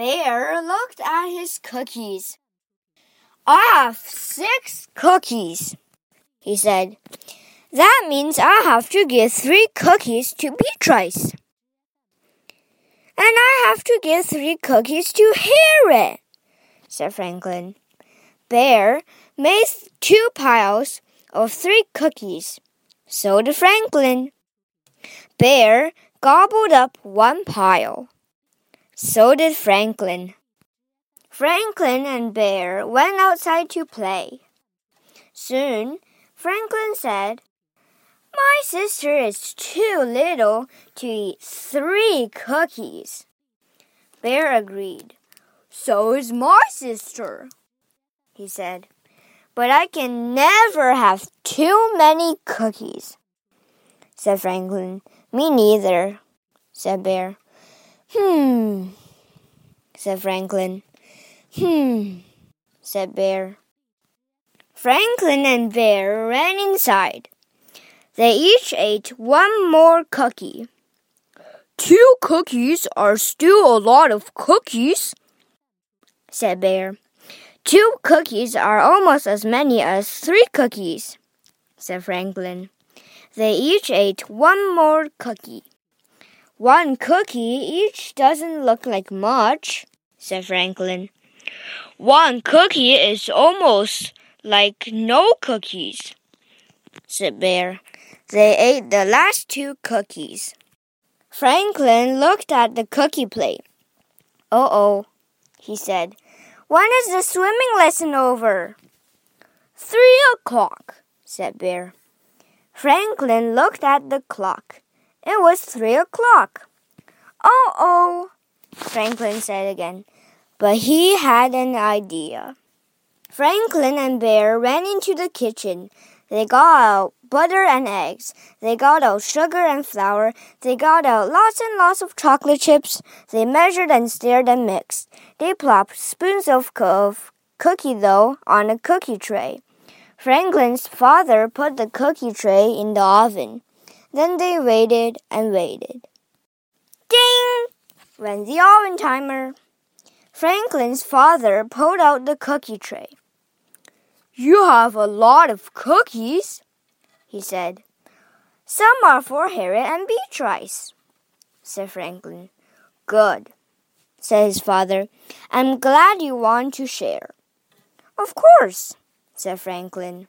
Bear looked at his cookies. I have six cookies, he said. That means I have to give three cookies to Beatrice. And I have to give three cookies to Harriet, said Franklin. Bear made two piles of three cookies. So did Franklin. Bear gobbled up one pile. So did Franklin. Franklin and Bear went outside to play. Soon, Franklin said, My sister is too little to eat three cookies. Bear agreed. So is my sister, he said. But I can never have too many cookies, said Franklin. Me neither, said Bear. Said Franklin. Hmm, said Bear. Franklin and Bear ran inside. They each ate one more cookie. Two cookies are still a lot of cookies, said Bear. Two cookies are almost as many as three cookies, said Franklin. They each ate one more cookie. One cookie each doesn't look like much, said Franklin. One cookie is almost like no cookies, said Bear. They ate the last two cookies. Franklin looked at the cookie plate. Oh oh, he said. When is the swimming lesson over? Three o'clock, said Bear. Franklin looked at the clock. It was three o'clock. Franklin said again. But he had an idea. Franklin and Bear ran into the kitchen. They got out butter and eggs. They got out sugar and flour. They got out lots and lots of chocolate chips. They measured and stirred and mixed. They plopped spoons of, of cookie dough on a cookie tray. Franklin's father put the cookie tray in the oven. Then they waited and waited. Went the oven timer. Franklin's father pulled out the cookie tray. You have a lot of cookies, he said. Some are for Harriet and Beatrice, said Franklin. Good, said his father. I'm glad you want to share. Of course, said Franklin.